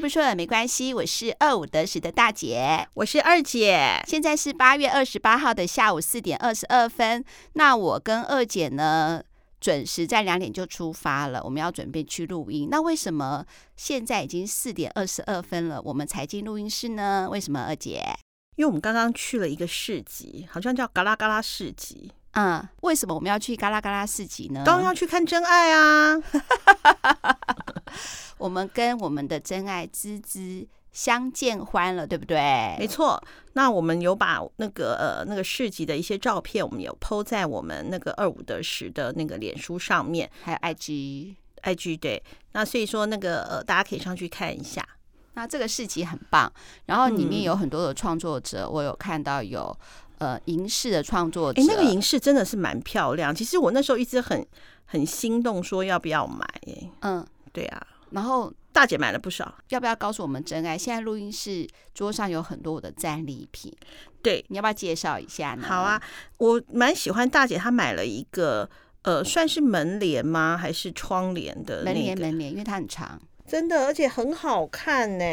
不说了没关系，我是二五得十的大姐，我是二姐。现在是八月二十八号的下午四点二十二分。那我跟二姐呢，准时在两点就出发了，我们要准备去录音。那为什么现在已经四点二十二分了，我们才进录音室呢？为什么二姐？因为我们刚刚去了一个市集，好像叫嘎啦嘎啦市集。嗯，为什么我们要去嘎啦嘎啦市集呢？当然要去看真爱啊！我们跟我们的真爱芝芝相见欢了，对不对？没错。那我们有把那个呃那个市集的一些照片，我们有 PO 在我们那个二五得十的那个脸书上面，还有 IG IG 对。那所以说那个呃大家可以上去看一下。那这个市集很棒，然后里面有很多的创作者，嗯、我有看到有呃银饰的创作者。哎，那个银饰真的是蛮漂亮。其实我那时候一直很很心动，说要不要买？哎，嗯，对啊。然后大姐买了不少，要不要告诉我们真爱？现在录音室桌上有很多我的战利品，对，你要不要介绍一下呢？好啊，我蛮喜欢大姐她买了一个呃，算是门帘吗？还是窗帘的、那个？门帘，门帘，因为它很长，真的，而且很好看呢。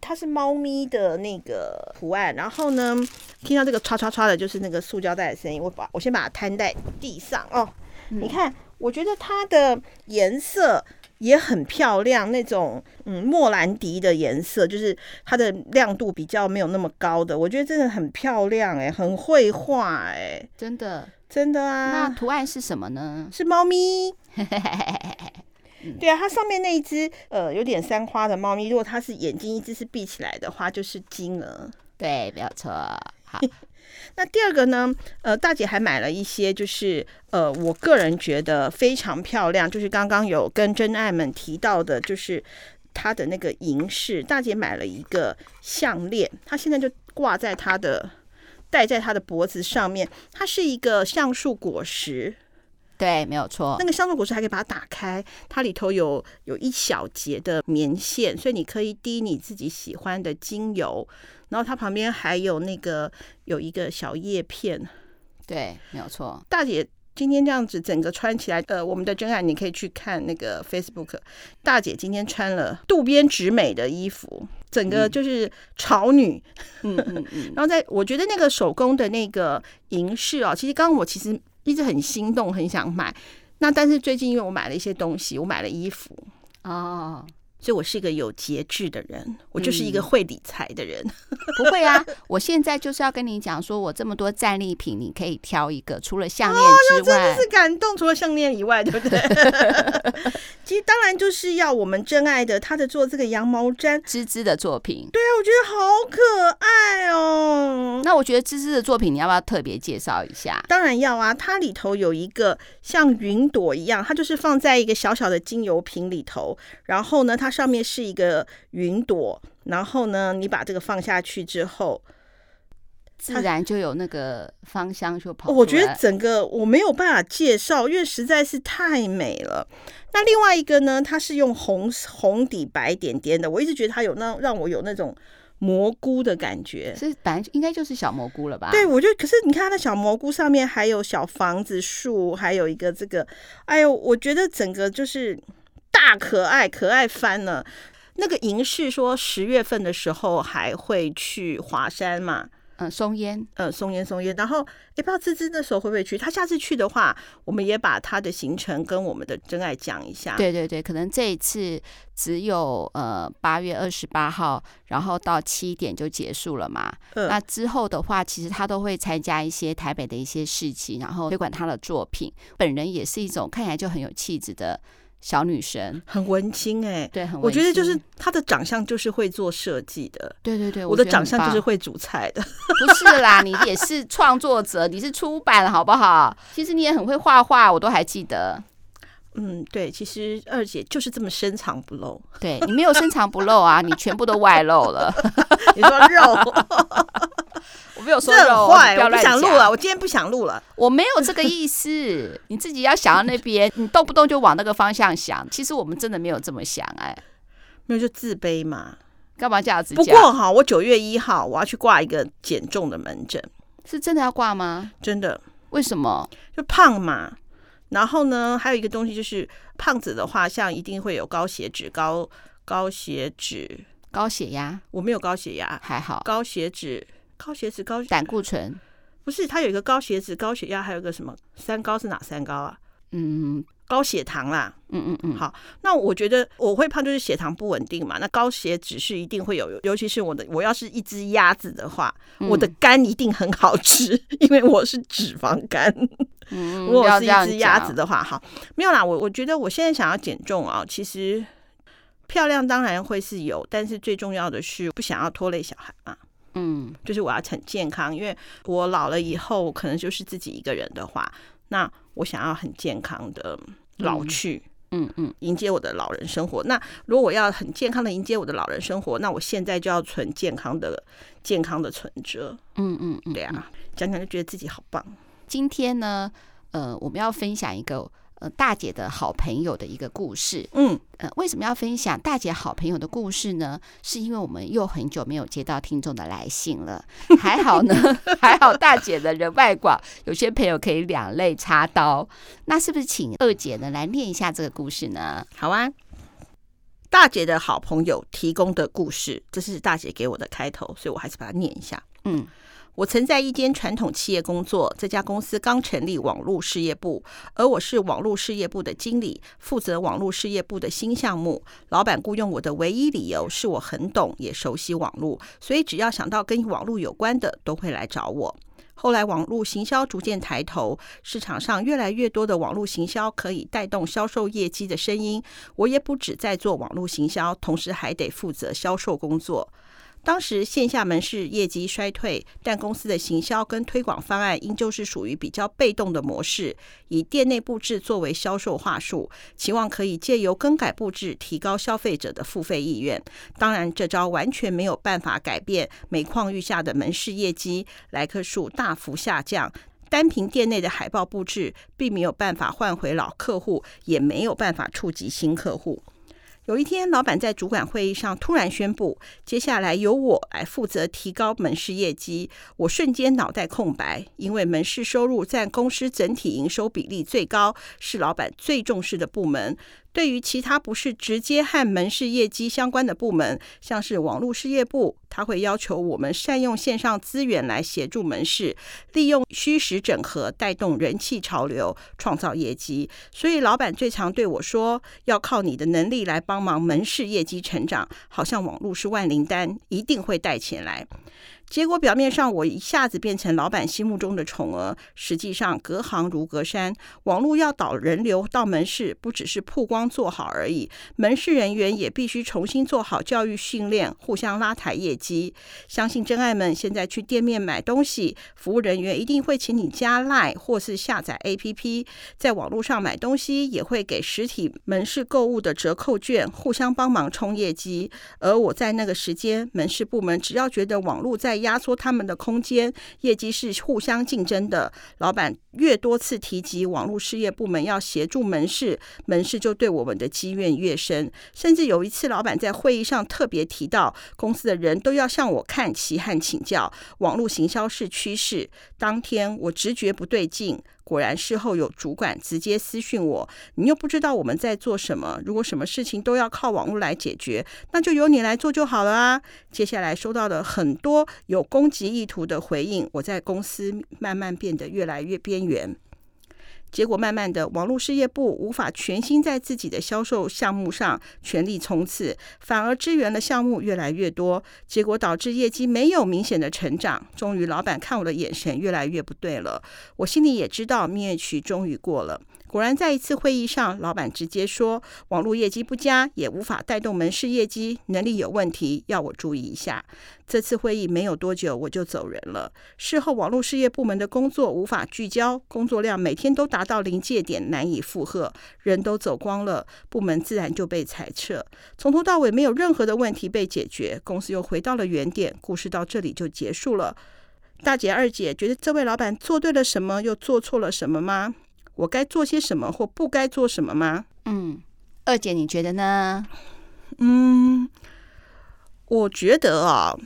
它是猫咪的那个图案，然后呢，听到这个唰唰唰的，就是那个塑胶袋的声音。我把我先把它摊在地上哦，嗯、你看，我觉得它的颜色。也很漂亮，那种嗯莫兰迪的颜色，就是它的亮度比较没有那么高的，我觉得真的很漂亮哎、欸，很绘画哎，真的真的啊。那图案是什么呢？是猫咪。对啊，它上面那一只呃有点三花的猫咪，如果它是眼睛一只是闭起来的话，就是金鹅。对，没有错。好。那第二个呢？呃，大姐还买了一些，就是呃，我个人觉得非常漂亮，就是刚刚有跟真爱们提到的，就是她的那个银饰。大姐买了一个项链，她现在就挂在她的，戴在她的脖子上面。它是一个橡树果实，对，没有错。那个橡树果实还可以把它打开，它里头有有一小节的棉线，所以你可以滴你自己喜欢的精油。然后它旁边还有那个有一个小叶片，对，没有错。大姐今天这样子整个穿起来，呃，我们的真爱你可以去看那个 Facebook。大姐今天穿了渡边直美的衣服，整个就是潮女。嗯嗯嗯。然后在我觉得那个手工的那个银饰啊，其实刚刚我其实一直很心动，很想买。那但是最近因为我买了一些东西，我买了衣服哦。所以我是一个有节制的人，我就是一个会理财的人。嗯、不会啊，我现在就是要跟你讲，说我这么多战利品，你可以挑一个，除了项链之外，哦、真的是感动。除了项链以外，对不对？其实当然就是要我们真爱的他的做这个羊毛毡，芝芝的作品。对啊，我觉得好可爱哦。那我觉得芝芝的作品，你要不要特别介绍一下？当然要啊，它里头有一个像云朵一样，它就是放在一个小小的精油瓶里头，然后呢，它。它上面是一个云朵，然后呢，你把这个放下去之后，自然就有那个芳香就跑。我觉得整个我没有办法介绍，因为实在是太美了。那另外一个呢，它是用红红底白点点的，我一直觉得它有那让我有那种蘑菇的感觉，是本来应该就是小蘑菇了吧？对，我觉得。可是你看它的小蘑菇上面还有小房子树，还有一个这个，哎呦，我觉得整个就是。大可爱，可爱翻了。那个银饰说十月份的时候还会去华山嘛？嗯，松烟，嗯，松烟，松烟。然后也不知道芝芝那时候会不会去。他下次去的话，我们也把他的行程跟我们的真爱讲一下。对对对，可能这一次只有呃八月二十八号，然后到七点就结束了嘛。嗯。那之后的话，其实他都会参加一些台北的一些事情，然后推广他的作品。本人也是一种看起来就很有气质的。小女生很文青哎、欸，对，很文青。我觉得就是她的长相就是会做设计的，对对对。我的长相就是会煮菜的，不是啦，你也是创作者，你是出版好不好？其实你也很会画画，我都还记得。嗯，对，其实二姐就是这么深藏不露。对，你没有深藏不露啊，你全部都外露了。你说肉。我没有说肉坏，我不想录了。我今天不想录了，我没有这个意思。你自己要想到那边，你动不动就往那个方向想。其实我们真的没有这么想，哎，没有就自卑嘛。干嘛这样子？不过哈，我九月一号我要去挂一个减重的门诊，是真的要挂吗？真的。为什么？就胖嘛。然后呢，还有一个东西就是胖子的话，像一定会有高血脂、高高血脂。高血压？我没有高血压，还好。高血脂、高血脂、高胆固醇？不是，它有一个高血脂、高血压，还有个什么三高是哪三高啊？嗯。高血糖啦，嗯嗯嗯，好，那我觉得我会胖就是血糖不稳定嘛。那高血脂是一定会有，尤其是我的，我要是一只鸭子的话，嗯、我的肝一定很好吃，因为我是脂肪肝。嗯，如果我是一只鸭子的话，好，没有啦。我我觉得我现在想要减重啊，其实漂亮当然会是有，但是最重要的是不想要拖累小孩嘛。嗯，就是我要很健康，因为我老了以后可能就是自己一个人的话，那。我想要很健康的老去，嗯嗯，迎接我的老人生活。那如果我要很健康的迎接我的老人生活，那我现在就要存健康的、健康的存折。嗯嗯嗯，对啊，讲讲就觉得自己好棒。今天呢，呃，我们要分享一个。呃，大姐的好朋友的一个故事。嗯，呃，为什么要分享大姐好朋友的故事呢？是因为我们又很久没有接到听众的来信了。还好呢，还好大姐的人脉广，有些朋友可以两肋插刀。那是不是请二姐呢来念一下这个故事呢？好啊，大姐的好朋友提供的故事，这是大姐给我的开头，所以我还是把它念一下。嗯。我曾在一间传统企业工作，这家公司刚成立网络事业部，而我是网络事业部的经理，负责网络事业部的新项目。老板雇佣我的唯一理由是我很懂也熟悉网络，所以只要想到跟网络有关的，都会来找我。后来网络行销逐渐抬头，市场上越来越多的网络行销可以带动销售业绩的声音，我也不止在做网络行销，同时还得负责销售工作。当时线下门市业绩衰退，但公司的行销跟推广方案依旧是属于比较被动的模式，以店内布置作为销售话术，期望可以借由更改布置提高消费者的付费意愿。当然，这招完全没有办法改变每况愈下的门市业绩，来客数大幅下降。单凭店内的海报布置，并没有办法换回老客户，也没有办法触及新客户。有一天，老板在主管会议上突然宣布，接下来由我来负责提高门市业绩。我瞬间脑袋空白，因为门市收入占公司整体营收比例最高，是老板最重视的部门。对于其他不是直接和门市业绩相关的部门，像是网络事业部，他会要求我们善用线上资源来协助门市，利用虚实整合带动人气潮流，创造业绩。所以老板最常对我说，要靠你的能力来帮忙门市业绩成长，好像网络是万灵丹，一定会带钱来。结果表面上我一下子变成老板心目中的宠儿，实际上隔行如隔山。网络要导人流到门市，不只是曝光做好而已，门市人员也必须重新做好教育训练，互相拉抬业绩。相信真爱们现在去店面买东西，服务人员一定会请你加 LINE 或是下载 APP，在网络上买东西也会给实体门市购物的折扣券，互相帮忙冲业绩。而我在那个时间，门市部门只要觉得网络在压缩他们的空间，业绩是互相竞争的。老板越多次提及网络事业部门要协助门市，门市就对我们的积怨越深。甚至有一次，老板在会议上特别提到，公司的人都要向我看齐和请教，网络行销是趋势。当天我直觉不对劲。果然，事后有主管直接私讯我：“你又不知道我们在做什么。如果什么事情都要靠网络来解决，那就由你来做就好了啊。”接下来收到的很多有攻击意图的回应，我在公司慢慢变得越来越边缘。结果慢慢的，网络事业部无法全心在自己的销售项目上全力冲刺，反而支援的项目越来越多，结果导致业绩没有明显的成长。终于，老板看我的眼神越来越不对了，我心里也知道蜜月期终于过了。果然，在一次会议上，老板直接说，网络业绩不佳，也无法带动门市业绩，能力有问题，要我注意一下。这次会议没有多久，我就走人了。事后，网络事业部门的工作无法聚焦，工作量每天都达到临界点，难以负荷，人都走光了，部门自然就被裁撤。从头到尾没有任何的问题被解决，公司又回到了原点。故事到这里就结束了。大姐、二姐觉得这位老板做对了什么，又做错了什么吗？我该做些什么或不该做什么吗？嗯，二姐你觉得呢？嗯，我觉得啊，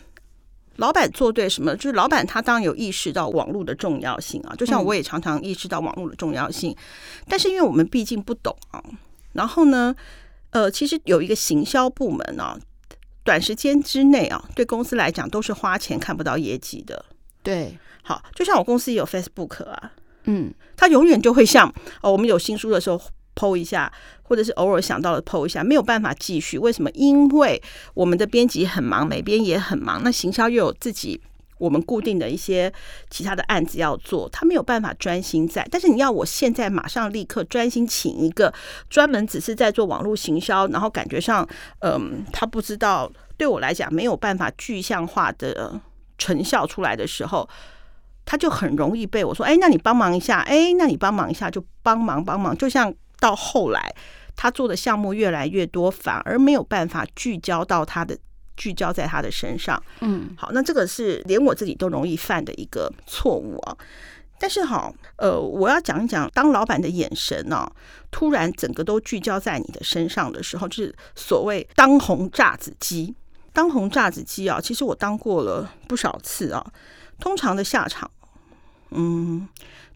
老板做对什么，就是老板他当然有意识到网络的重要性啊，就像我也常常意识到网络的重要性，嗯、但是因为我们毕竟不懂啊，然后呢，呃，其实有一个行销部门啊，短时间之内啊，对公司来讲都是花钱看不到业绩的。对，好，就像我公司也有 Facebook 啊，嗯，他永远就会像哦，我们有新书的时候 PO 一下，或者是偶尔想到了 PO 一下，没有办法继续。为什么？因为我们的编辑很忙，美编也很忙，那行销又有自己。我们固定的一些其他的案子要做，他没有办法专心在。但是你要我现在马上立刻专心请一个专门只是在做网络行销，然后感觉上，嗯，他不知道对我来讲没有办法具象化的成效出来的时候，他就很容易被我说，哎，那你帮忙一下，哎，那你帮忙一下，就帮忙帮忙。就像到后来，他做的项目越来越多，反而没有办法聚焦到他的。聚焦在他的身上，嗯，好，那这个是连我自己都容易犯的一个错误啊。但是好，呃，我要讲一讲，当老板的眼神呢、啊，突然整个都聚焦在你的身上的时候，就是所谓当红炸子鸡。当红炸子鸡啊，其实我当过了不少次啊，通常的下场，嗯，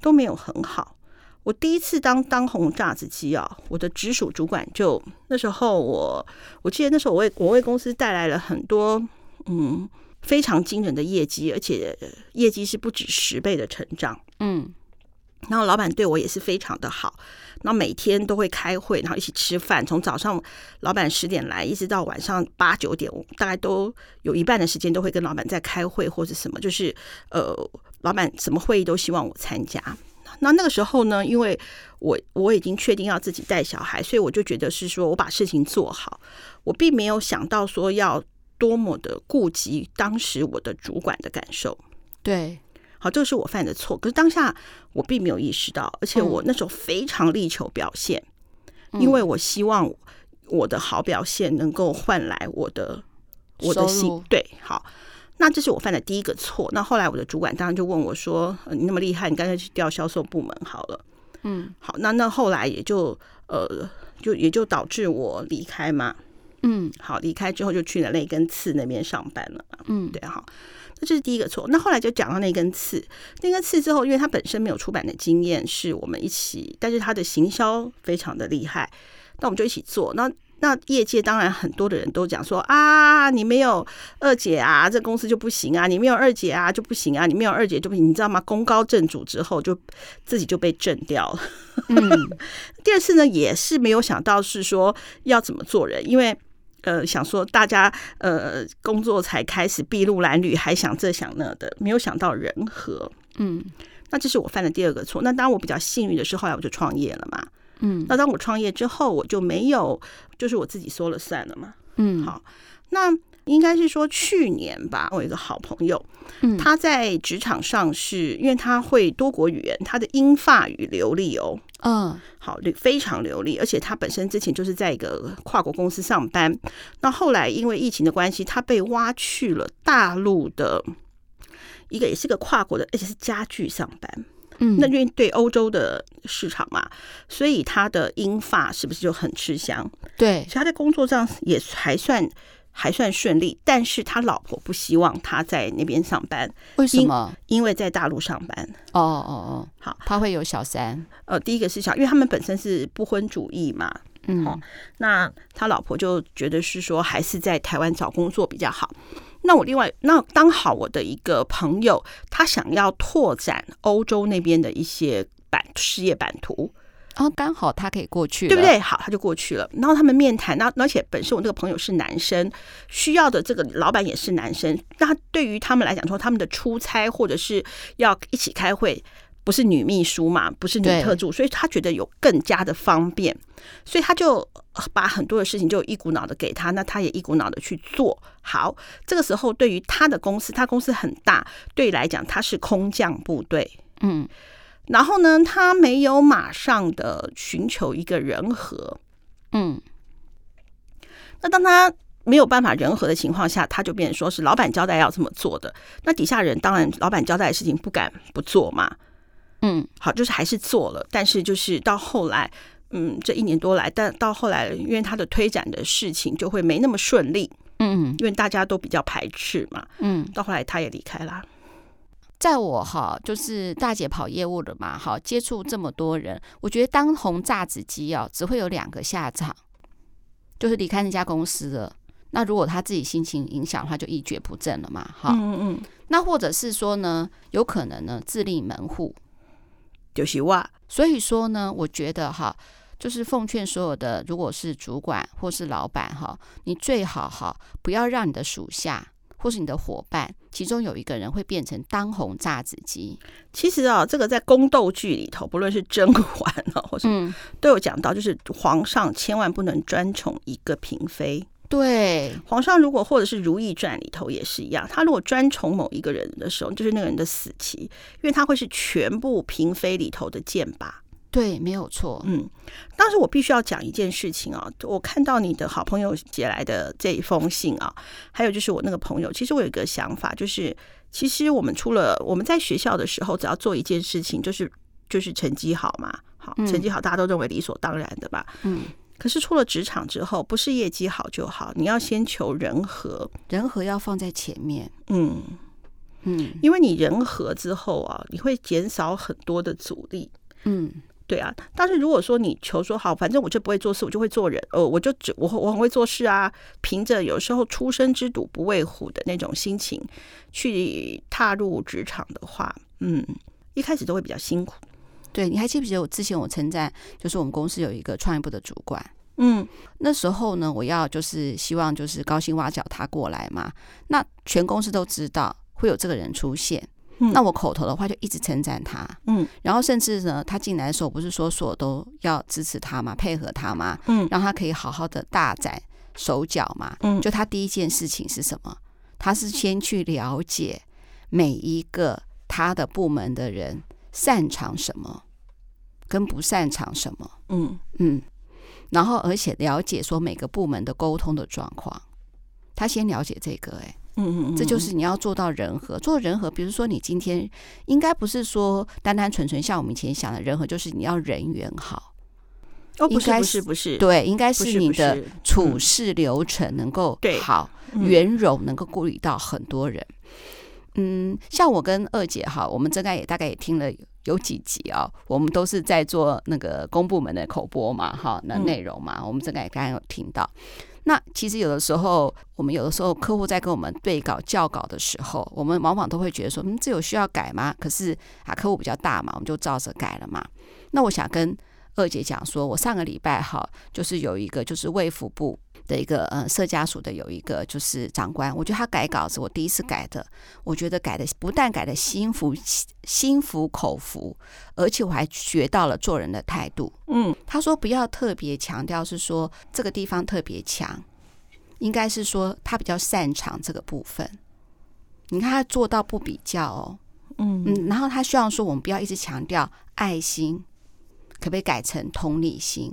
都没有很好。我第一次当当红炸子鸡啊，我的直属主管就那时候我我记得那时候我为我为公司带来了很多嗯非常惊人的业绩，而且业绩是不止十倍的成长，嗯，然后老板对我也是非常的好，那每天都会开会，然后一起吃饭，从早上老板十点来一直到晚上八九点，我大概都有一半的时间都会跟老板在开会或者什么，就是呃老板什么会议都希望我参加。那那个时候呢，因为我我已经确定要自己带小孩，所以我就觉得是说我把事情做好，我并没有想到说要多么的顾及当时我的主管的感受。对，好，这个是我犯的错。可是当下我并没有意识到，而且我那时候非常力求表现，嗯、因为我希望我的好表现能够换来我的我的心。对，好。那这是我犯的第一个错。那后来我的主管当然就问我说：“你那么厉害，你干脆去调销售部门好了。”嗯，好，那那后来也就呃，就也就导致我离开嘛。嗯，好，离开之后就去了那根刺那边上班了。嗯，对，好，那这是第一个错。那后来就讲到那根刺，那根刺之后，因为他本身没有出版的经验，是我们一起，但是他的行销非常的厉害，那我们就一起做。那那业界当然很多的人都讲说啊，你没有二姐啊，这公司就不行啊，你没有二姐啊就不行啊，你没有二姐就不行，你知道吗？功高震主之后，就自己就被震掉了。嗯，第二次呢，也是没有想到是说要怎么做人，因为呃想说大家呃工作才开始筚路蓝缕，还想这想那的，没有想到人和。嗯，那这是我犯的第二个错。那当然我比较幸运的是，后来我就创业了嘛。嗯，那当我创业之后，我就没有，就是我自己说了算了嘛。嗯，好，那应该是说去年吧，我有一个好朋友，嗯，他在职场上是因为他会多国语言，他的英法语流利哦，嗯，好，非常流利，而且他本身之前就是在一个跨国公司上班，那后来因为疫情的关系，他被挖去了大陆的一个也是个跨国的，而且是家具上班。嗯，那因为对欧洲的市场嘛，所以他的英法是不是就很吃香？对，所以他在工作上也还算还算顺利。但是他老婆不希望他在那边上班，为什么？因，因为在大陆上班。哦哦哦，好，他会有小三。呃，第一个是小，因为他们本身是不婚主义嘛。嗯，好，那他老婆就觉得是说，还是在台湾找工作比较好。那我另外，那刚好我的一个朋友，他想要拓展欧洲那边的一些版事业版图，哦，刚好他可以过去，对不对？好，他就过去了。然后他们面谈，那而且本身我那个朋友是男生，需要的这个老板也是男生，那对于他们来讲说，他们的出差或者是要一起开会。不是女秘书嘛，不是女特助，所以他觉得有更加的方便，所以他就把很多的事情就一股脑的给他，那他也一股脑的去做好。这个时候，对于他的公司，他公司很大，对来讲他是空降部队，嗯，然后呢，他没有马上的寻求一个人和，嗯，那当他没有办法人和的情况下，他就变成说是老板交代要这么做的，那底下人当然老板交代的事情不敢不做嘛。嗯，好，就是还是做了，但是就是到后来，嗯，这一年多来，但到后来，因为他的推展的事情就会没那么顺利，嗯，因为大家都比较排斥嘛，嗯，到后来他也离开了。在我哈，就是大姐跑业务的嘛，哈，接触这么多人，我觉得当红炸子鸡哦，只会有两个下场，就是离开那家公司了。那如果他自己心情影响的话，就一蹶不振了嘛。哈，嗯嗯。那或者是说呢，有可能呢自立门户，就是哇。所以说呢，我觉得哈，就是奉劝所有的，如果是主管或是老板哈，你最好哈不要让你的属下或是你的伙伴，其中有一个人会变成当红炸子鸡。其实啊，这个在宫斗剧里头，不论是甄嬛啊，或是都有讲到，就是皇上千万不能专宠一个嫔妃。对，皇上如果或者是《如懿传》里头也是一样，他如果专宠某一个人的时候，就是那个人的死期，因为他会是全部嫔妃里头的箭靶。对，没有错。嗯，当时我必须要讲一件事情啊，我看到你的好朋友写来的这一封信啊，还有就是我那个朋友，其实我有一个想法，就是其实我们除了我们在学校的时候，只要做一件事情，就是就是成绩好嘛，好，成绩好，大家都认为理所当然的吧。嗯。可是出了职场之后，不是业绩好就好，你要先求人和，人和要放在前面。嗯嗯，因为你人和之后啊，你会减少很多的阻力。嗯，对啊。但是如果说你求说好，反正我就不会做事，我就会做人。呃，我就只我我很会做事啊，凭着有时候初生之犊不畏虎的那种心情去踏入职场的话，嗯，一开始都会比较辛苦。对，你还记不记得我之前我称赞，就是我们公司有一个创业部的主管，嗯，那时候呢，我要就是希望就是高薪挖角他过来嘛，那全公司都知道会有这个人出现，嗯，那我口头的话就一直称赞他，嗯，然后甚至呢，他进来的时候不是说所有都要支持他嘛，配合他嘛，嗯，让他可以好好的大展手脚嘛，嗯，就他第一件事情是什么？他是先去了解每一个他的部门的人。擅长什么，跟不擅长什么，嗯。嗯，然后而且了解说每个部门的沟通的状况，他先了解这个，哎，嗯嗯，嗯，这就是你要做到人和，做人和，比如说你今天应该不是说单单纯纯像我们以前想的人和，就是你要人缘好，哦，不是不是不是，对，应该是你的处事流程能够好，圆融，能够顾虑到很多人。嗯，像我跟二姐哈，我们真该也大概也听了有几集啊、哦，我们都是在做那个公部门的口播嘛，哈，那内容嘛，我们真该也刚刚有听到。那其实有的时候，我们有的时候客户在跟我们对稿校稿的时候，我们往往都会觉得说，嗯，这有需要改吗？可是啊，客户比较大嘛，我们就照着改了嘛。那我想跟二姐讲说，我上个礼拜哈，就是有一个就是卫福部。的一个呃，社家属的有一个就是长官，我觉得他改稿子，我第一次改的，我觉得改的不但改的心服心服口服，而且我还学到了做人的态度。嗯，他说不要特别强调是说这个地方特别强，应该是说他比较擅长这个部分。你看他做到不比较哦，嗯嗯，然后他希望说我们不要一直强调爱心，可不可以改成同理心？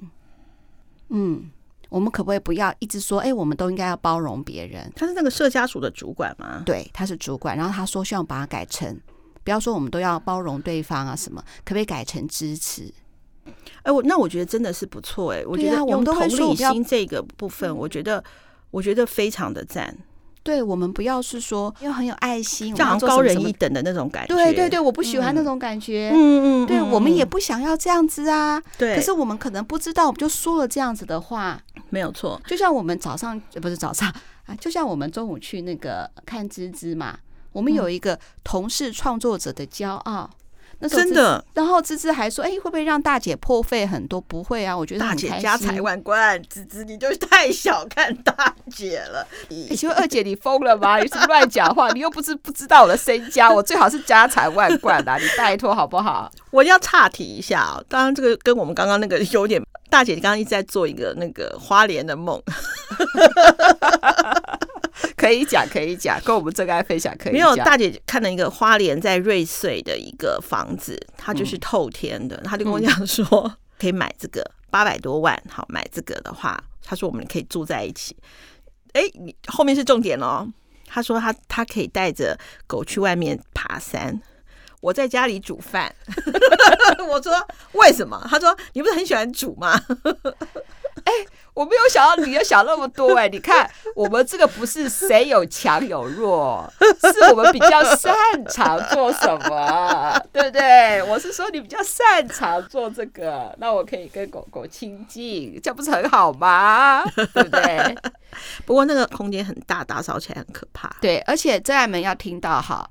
嗯。我们可不可以不要一直说，哎，我们都应该要包容别人？他是那个社家属的主管吗？对，他是主管。然后他说，希望把它改成，不要说我们都要包容对方啊，什么，可不可以改成支持？哎，我那我觉得真的是不错，哎，我觉得用同理心这个部分，我觉得我觉得非常的赞。对，我们不要是说要很有爱心，这样高人一等的那种感觉。对对对，我不喜欢那种感觉。嗯嗯，嗯，对，我们也不想要这样子啊。对，可是我们可能不知道，我们就说了这样子的话。没有错，就像我们早上不是早上啊，就像我们中午去那个看芝芝嘛，我们有一个同事创作者的骄傲。那真的，然后芝芝还说：“哎，会不会让大姐破费很多？不会啊，我觉得大姐家财万贯。芝芝，你就太小看大姐了。你请问二姐，你疯了吗？你是乱讲话？你又不是不知道我的身家，我最好是家财万贯的，你拜托好不好？我要岔题一下，当然这个跟我们刚刚那个有点。大姐，你刚刚一直在做一个那个花莲的梦。可以讲，可以讲，跟我们这个爱分享可以讲。没有，大姐看了一个花莲在瑞穗的一个房子，它就是透天的，他、嗯、就跟我讲说可以买这个八百多万，好买这个的话，他说我们可以住在一起。哎，你后面是重点哦。他说他他可以带着狗去外面爬山，我在家里煮饭。我说为什么？他说你不是很喜欢煮吗？哎。我没有想到你要想那么多 哎、欸！你看，我们这个不是谁有强有弱，是我们比较擅长做什么，对不对？我是说你比较擅长做这个，那我可以跟狗狗亲近，这样不是很好吗？对不对？不过那个空间很大，打扫起来很可怕。对，而且真爱们要听到哈。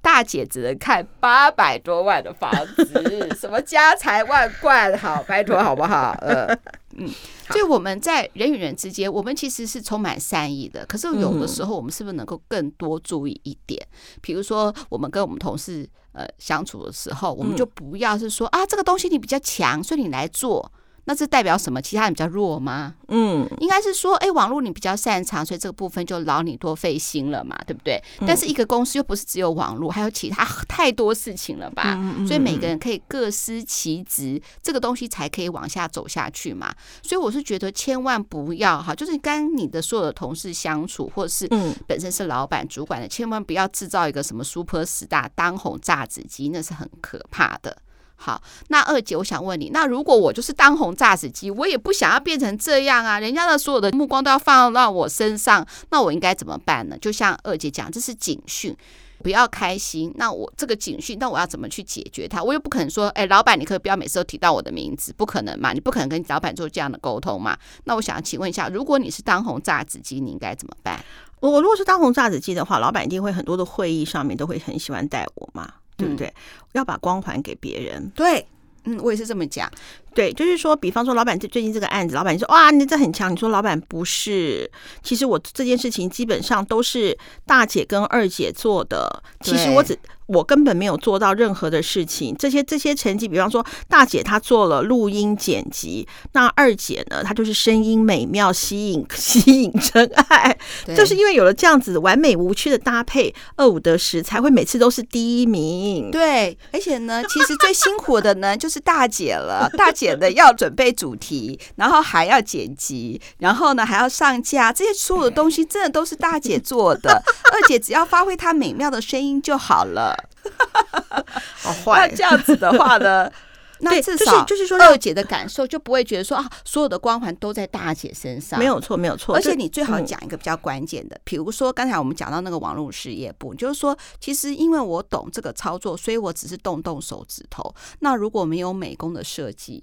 大姐只能看八百多万的房子，什么家财万贯，好，拜托好不好？呃，嗯，所以我们在人与人之间，我们其实是充满善意的。可是有的时候，我们是不是能够更多注意一点？比如说，我们跟我们同事呃相处的时候，我们就不要是说啊，这个东西你比较强，所以你来做。那这代表什么？其他人比较弱吗？嗯，应该是说，哎，网络你比较擅长，所以这个部分就劳你多费心了嘛，对不对？嗯、但是一个公司又不是只有网络，还有其他太多事情了吧？嗯嗯、所以每个人可以各司其职，这个东西才可以往下走下去嘛。所以我是觉得千万不要哈，就是跟你的所有的同事相处，或者是本身是老板主管的，千万不要制造一个什么 super star 当红炸子鸡，那是很可怕的。好，那二姐，我想问你，那如果我就是当红炸子鸡，我也不想要变成这样啊，人家的所有的目光都要放到我身上，那我应该怎么办呢？就像二姐讲，这是警讯，不要开心。那我这个警讯，那我要怎么去解决它？我又不可能说，哎，老板，你可以不要每次都提到我的名字，不可能嘛？你不可能跟老板做这样的沟通嘛？那我想请问一下，如果你是当红炸子鸡，你应该怎么办？我如果是当红炸子鸡的话，老板一定会很多的会议上面都会很喜欢带我嘛。对不对？嗯、要把光环给别人。对，嗯，我也是这么讲。对，就是说，比方说，老板最最近这个案子，老板你说哇，你这很强。你说老板不是，其实我这件事情基本上都是大姐跟二姐做的。其实我只。我根本没有做到任何的事情，这些这些成绩，比方说大姐她做了录音剪辑，那二姐呢，她就是声音美妙，吸引 吸引真爱，就是因为有了这样子完美无缺的搭配，二五得十才会每次都是第一名。对，而且呢，其实最辛苦的呢就是大姐了，大姐呢要准备主题，然后还要剪辑，然后呢还要上架，这些所有的东西真的都是大姐做的，二姐只要发挥她美妙的声音就好了。好坏，那这样子的话呢？那至少就是说，二姐的感受就不会觉得说啊，所有的光环都在大姐身上。没有错，没有错。而且你最好讲一个比较关键的，比如说刚才我们讲到那个网络事业部，就是说，其实因为我懂这个操作，所以我只是动动手指头。那如果没有美工的设计，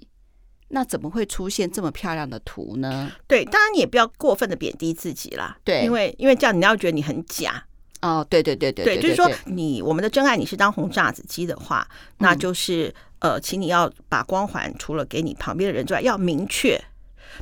那怎么会出现这么漂亮的图呢？对，当然你也不要过分的贬低自己啦。对，因为因为这样你要觉得你很假。哦，对对对对对，就是说你我们的真爱，你是当红炸子鸡的话，那就是呃，请你要把光环除了给你旁边的人之外，要明确，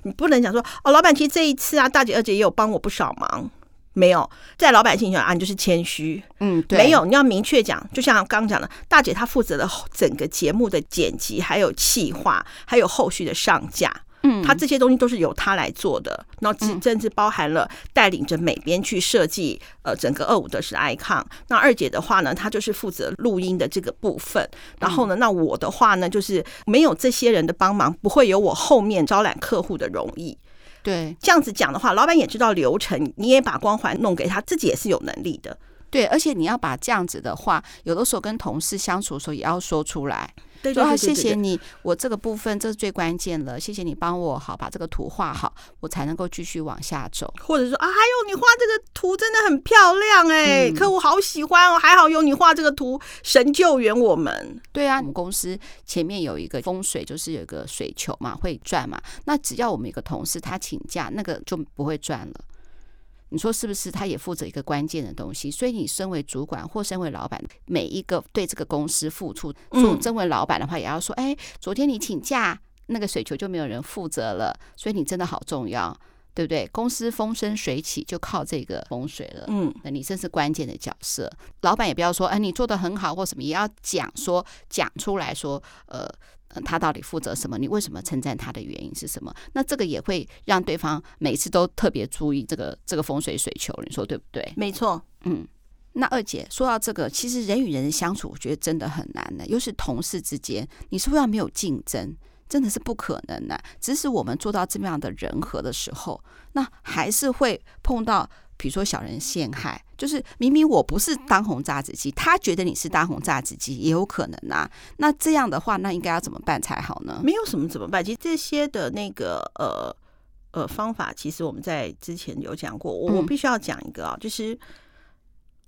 你不能讲说哦，老板其实这一次啊，大姐二姐也有帮我不少忙，没有在老板心中啊，你就是谦虚，嗯，对，没有，你要明确讲，就像刚刚讲的，大姐她负责了整个节目的剪辑，还有企划，还有后续的上架。嗯，她这些东西都是由她来做的，然后甚至包含了带领着美编去设计呃整个二五的 icon。那二姐的话呢，她就是负责录音的这个部分。然后呢，那我的话呢，就是没有这些人的帮忙，不会有我后面招揽客户的容易。对，这样子讲的话，老板也知道流程，你也把光环弄给他，自己也是有能力的。对，而且你要把这样子的话，有的时候跟同事相处的时候也要说出来。对，对，对，对，对，谢谢你，我这个部分这是最关键了，谢谢你帮我好把这个图画好，我才能够继续往下走。或者说啊，还有你画这个图真的很漂亮哎，嗯、客户好喜欢哦，还好有你画这个图，神救援我们。对啊，我们公司前面有一个风水，就是有一个水球嘛，会转嘛，那只要我们一个同事他请假，那个就不会转了。你说是不是？他也负责一个关键的东西，所以你身为主管或身为老板，每一个对这个公司付出，做身为老板的话，也要说：哎，昨天你请假，那个水球就没有人负责了，所以你真的好重要，对不对？公司风生水起就靠这个风水了。嗯，那你真是关键的角色。老板也不要说：哎，你做的很好或什么，也要讲说讲出来说，呃。他到底负责什么？你为什么称赞他的原因是什么？那这个也会让对方每次都特别注意这个这个风水水球，你说对不对？没错，嗯。那二姐说到这个，其实人与人的相处，我觉得真的很难的，又是同事之间，你是不是要没有竞争？真的是不可能的。即使我们做到这么样的人和的时候，那还是会碰到。比如说小人陷害，就是明明我不是当红炸子鸡，他觉得你是当红炸子鸡，也有可能啊。那这样的话，那应该要怎么办才好呢？没有什么怎么办，其实这些的那个呃呃方法，其实我们在之前有讲过。我我必须要讲一个啊，就是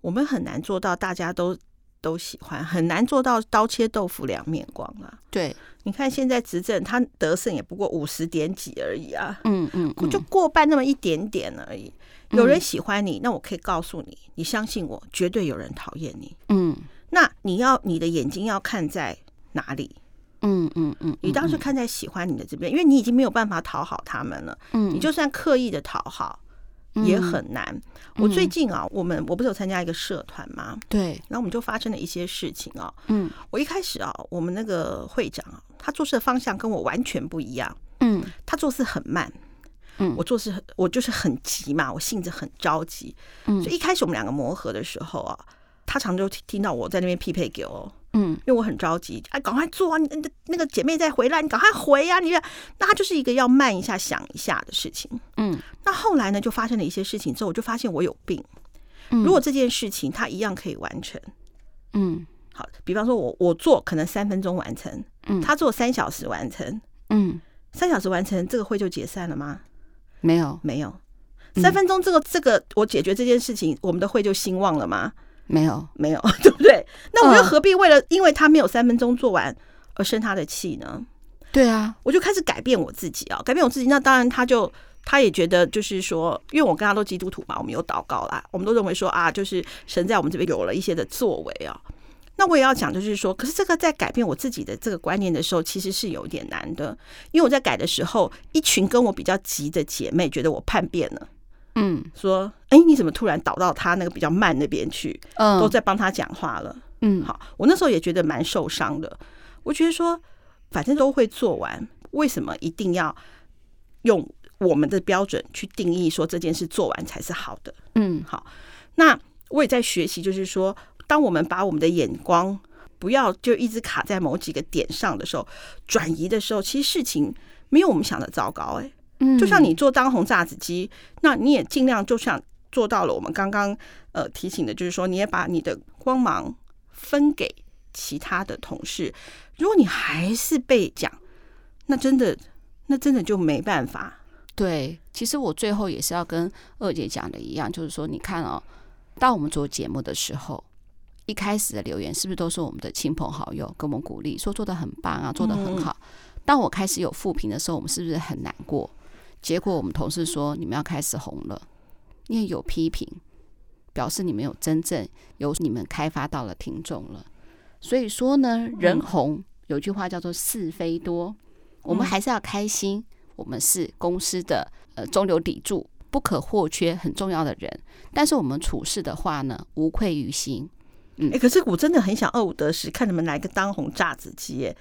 我们很难做到大家都都喜欢，很难做到刀切豆腐两面光啊。对，你看现在执政，他得胜也不过五十点几而已啊。嗯嗯，就过半那么一点点而已。有人喜欢你，那我可以告诉你，你相信我，绝对有人讨厌你。嗯，那你要你的眼睛要看在哪里？嗯嗯嗯，你当时看在喜欢你的这边，因为你已经没有办法讨好他们了。嗯，你就算刻意的讨好，也很难。我最近啊，我们我不是有参加一个社团吗？对，然后我们就发生了一些事情啊。嗯，我一开始啊，我们那个会长啊，他做事的方向跟我完全不一样。嗯，他做事很慢。嗯，我做事很，我就是很急嘛，我性子很着急。嗯，所以一开始我们两个磨合的时候啊，他常就听到我在那边匹配给我。嗯，因为我很着急，哎，赶快做啊！你那那个姐妹再回来，你赶快回呀！你那他就是一个要慢一下、想一下的事情。嗯，那后来呢，就发生了一些事情之后，我就发现我有病。如果这件事情他一样可以完成，嗯，好，比方说我我做可能三分钟完成，嗯，他做三小时完成，嗯，三小时完成，这个会就解散了吗？没有，没有。三分钟这个这个我解决这件事情，我们的会就兴旺了吗？没有，没有，对不对？那我又何必为了因为他没有三分钟做完而生他的气呢？对啊，我就开始改变我自己啊，改变我自己。那当然，他就他也觉得，就是说，因为我跟他都基督徒嘛，我们有祷告啦，我们都认为说啊，就是神在我们这边有了一些的作为啊。那我也要讲，就是说，可是这个在改变我自己的这个观念的时候，其实是有点难的，因为我在改的时候，一群跟我比较急的姐妹觉得我叛变了。嗯，说，哎，你怎么突然倒到他那个比较慢那边去？嗯，都在帮他讲话了。嗯，好，我那时候也觉得蛮受伤的。我觉得说，反正都会做完，为什么一定要用我们的标准去定义说这件事做完才是好的？嗯，好，那我也在学习，就是说，当我们把我们的眼光不要就一直卡在某几个点上的时候，转移的时候，其实事情没有我们想的糟糕。哎。就像你做当红炸子鸡，那你也尽量就像做到了。我们刚刚呃提醒的，就是说你也把你的光芒分给其他的同事。如果你还是被讲，那真的那真的就没办法。对，其实我最后也是要跟二姐讲的一样，就是说你看哦，当我们做节目的时候，一开始的留言是不是都是我们的亲朋好友给我们鼓励，说做的很棒啊，做的很好。当我开始有负评的时候，我们是不是很难过？结果我们同事说，你们要开始红了，因为有批评，表示你们有真正有你们开发到了听众了。所以说呢，人红有句话叫做是非多，我们还是要开心。我们是公司的呃中流砥柱，不可或缺，很重要的人。但是我们处事的话呢，无愧于心。嗯，欸，可是我真的很想二五得十，看你们来个当红炸子鸡耶。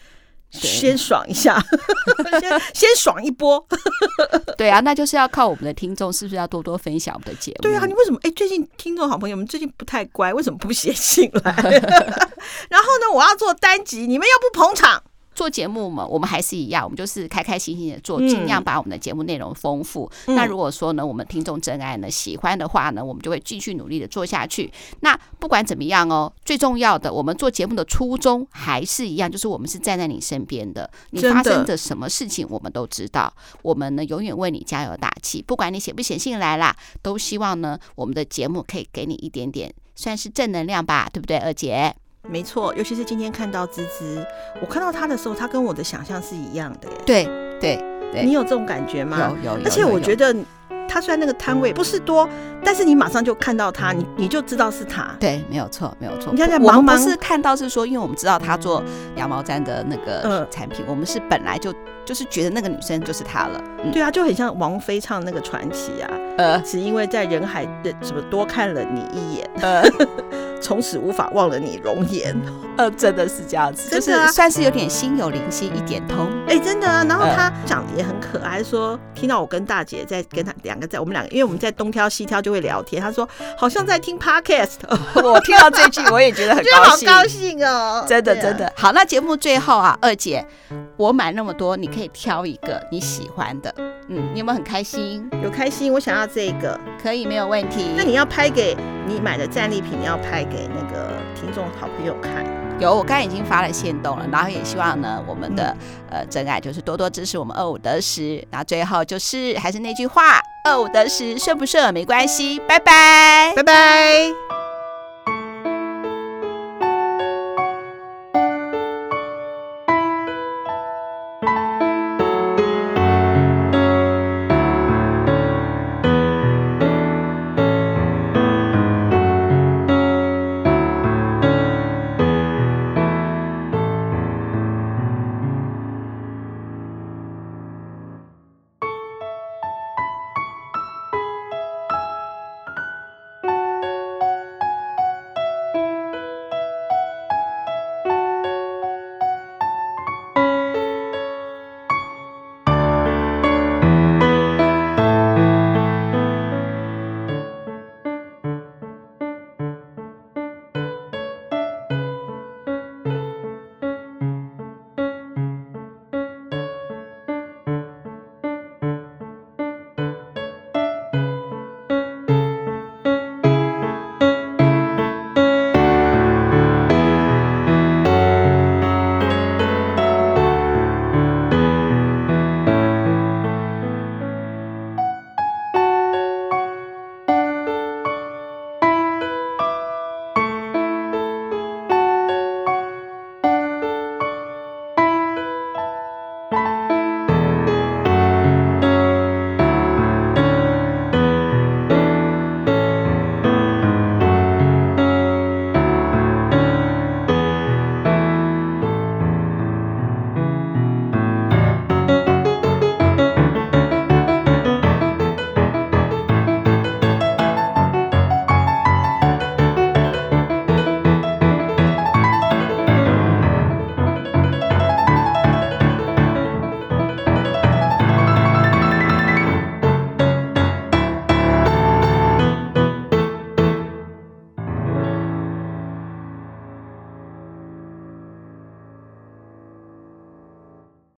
先爽一下，先 先爽一波。对啊，那就是要靠我们的听众，是不是要多多分享我们的节目？对啊，你为什么？哎，最近听众好朋友们最近不太乖，为什么不写信来？然后呢，我要做单集，你们又不捧场。做节目嘛，我们还是一样，我们就是开开心心的做，尽量把我们的节目内容丰富。嗯、那如果说呢，我们听众真爱呢，喜欢的话呢，我们就会继续努力的做下去。那不管怎么样哦，最重要的，我们做节目的初衷还是一样，就是我们是站在你身边的，你发生的什么事情我们都知道，我们呢永远为你加油打气。不管你写不写信来啦，都希望呢我们的节目可以给你一点点算是正能量吧，对不对，二姐？没错，尤其是今天看到芝芝，我看到她的时候，她跟我的想象是一样的耶。对对对，你有这种感觉吗？有有有。而且我觉得她虽然那个摊位不是多，但是你马上就看到她，你你就知道是她。对，没有错，没有错。你看在茫茫，不是看到是说，因为我们知道她做羊毛毡的那个产品，我们是本来就就是觉得那个女生就是她了。对啊，就很像王菲唱那个传奇啊。呃，只因为在人海的什么多看了你一眼。呃。从此无法忘了你容颜，呃，真的是这样子，就是算是有点心有灵犀一点通，哎，真的啊。然后他长得也很可爱，说听到我跟大姐在跟他两个在我们两个，因为我们在东挑西挑就会聊天，他说好像在听 podcast。我听到这句我也觉得很高兴，好高兴哦，真的真的。好，那节目最后啊，二姐，我买那么多，你可以挑一个你喜欢的，嗯，你有没有很开心？有开心，我想要这个，可以没有问题。那你要拍给你买的战利品，你要拍给那个听众好朋友看有，我刚才已经发了线动了，然后也希望呢，我们的、嗯、呃真爱就是多多支持我们二五得十。然后最后就是还是那句话，二五得十顺不顺没关系，拜拜，拜拜。